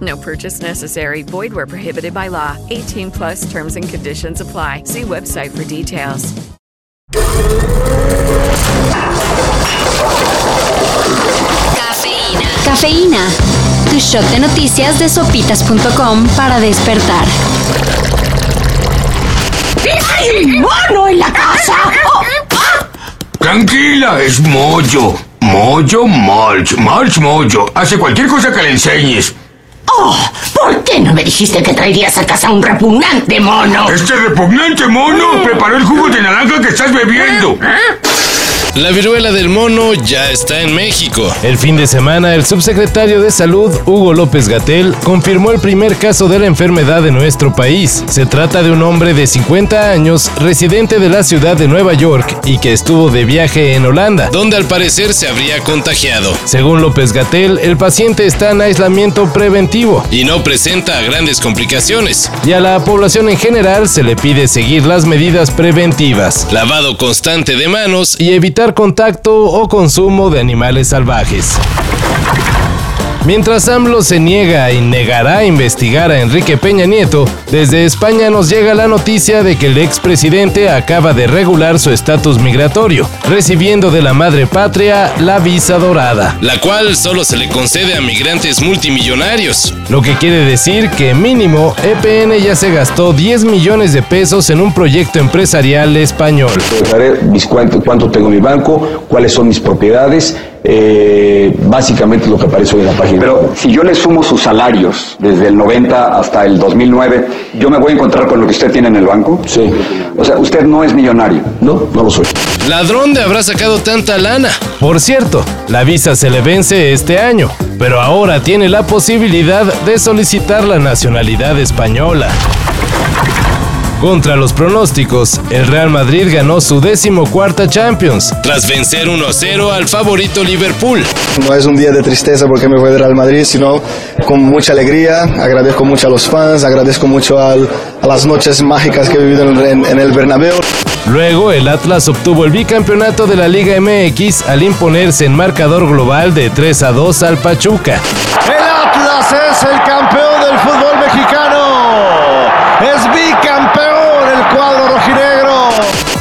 No purchase necessary. Void where prohibited by law. 18 plus terms and conditions apply. See website for details. Cafeína. Cafeína. Tu shot de noticias de sopitas.com para despertar. ¡Hay un mono en la casa! Tranquila, es Moyo. Moyo Mulch. Mulch Moyo. Hace cualquier cosa que le enseñes. Oh, ¿por qué no me dijiste que traerías a casa un repugnante mono? Este repugnante mono preparó el jugo de naranja que estás bebiendo. La viruela del mono ya está en México. El fin de semana, el subsecretario de Salud, Hugo López Gatel, confirmó el primer caso de la enfermedad en nuestro país. Se trata de un hombre de 50 años, residente de la ciudad de Nueva York y que estuvo de viaje en Holanda, donde al parecer se habría contagiado. Según López Gatel, el paciente está en aislamiento preventivo y no presenta grandes complicaciones. Y a la población en general se le pide seguir las medidas preventivas: lavado constante de manos y evitar contacto o consumo de animales salvajes. Mientras AMLO se niega y negará a investigar a Enrique Peña Nieto, desde España nos llega la noticia de que el expresidente acaba de regular su estatus migratorio, recibiendo de la madre patria la visa dorada, la cual solo se le concede a migrantes multimillonarios. Lo que quiere decir que mínimo EPN ya se gastó 10 millones de pesos en un proyecto empresarial español. Cuánto tengo en mi banco, cuáles son mis propiedades, eh, básicamente lo que aparece hoy en la página. Pero si yo le sumo sus salarios desde el 90 hasta el 2009, ¿yo me voy a encontrar con lo que usted tiene en el banco? Sí. O sea, usted no es millonario. No, no lo soy. ¿Ladrón de habrá sacado tanta lana? Por cierto, la visa se le vence este año, pero ahora tiene la posibilidad de solicitar la nacionalidad española. Contra los pronósticos, el Real Madrid ganó su decimocuarta Champions. Tras vencer 1-0 al favorito Liverpool. No es un día de tristeza porque me fue de Real Madrid, sino con mucha alegría. Agradezco mucho a los fans, agradezco mucho al, a las noches mágicas que he vivido en, en el Bernabéu. Luego, el Atlas obtuvo el bicampeonato de la Liga MX al imponerse en marcador global de 3 a 2 al Pachuca. El Atlas es el campeón del fútbol mexicano. Es bicampeón el cuadro rojinegro.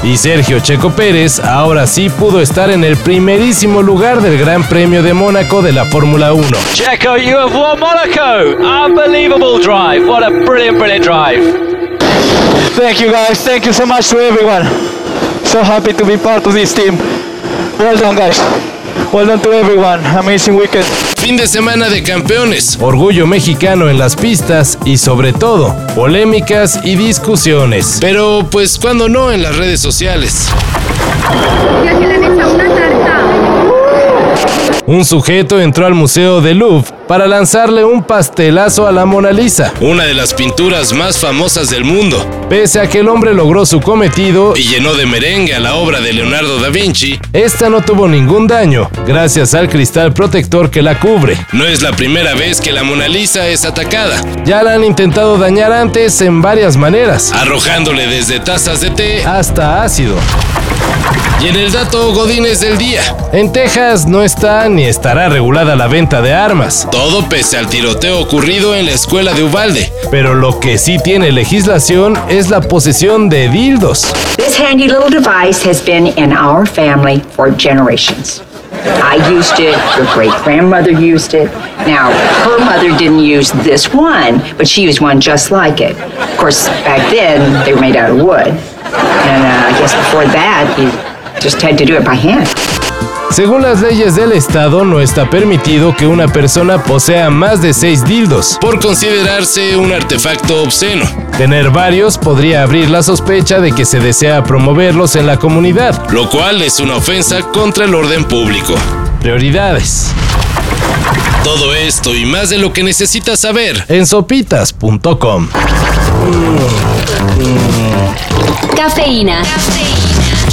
Y Sergio Checo Pérez ahora sí pudo estar en el primerísimo lugar del Gran Premio de Mónaco de la Fórmula 1. Checo, you have won Monaco. Unbelievable drive. What a brilliant, brilliant drive. Thank you guys. Thank you so much to everyone. So happy to be part of this team. Well done, guys. Well done to everyone. Amazing weekend. Fin de semana de campeones. Orgullo mexicano en las pistas y sobre todo, polémicas y discusiones. Pero pues cuando no en las redes sociales. Un sujeto entró al Museo de Louvre para lanzarle un pastelazo a la Mona Lisa, una de las pinturas más famosas del mundo. Pese a que el hombre logró su cometido y llenó de merengue a la obra de Leonardo da Vinci, esta no tuvo ningún daño gracias al cristal protector que la cubre. No es la primera vez que la Mona Lisa es atacada. Ya la han intentado dañar antes en varias maneras, arrojándole desde tazas de té hasta ácido. Y en el dato Godines del día. En Texas no está ni estará regulada la venta de armas. Todo pese al tiroteo ocurrido en la escuela de Uvalde. Pero lo que sí tiene legislación es la posesión de dildos. This handy little device has been in our family for generations. I used it, your great grandmother used it. Now, her mother didn't use this one, but she used one just like it. Of course, back then, they were made out of wood. And uh, I guess before that, you just had to do it by hand. Según las leyes del estado, no está permitido que una persona posea más de seis dildos, por considerarse un artefacto obsceno. Tener varios podría abrir la sospecha de que se desea promoverlos en la comunidad, lo cual es una ofensa contra el orden público. Prioridades. Todo esto y más de lo que necesitas saber en sopitas.com. Cafeína. Cafeína.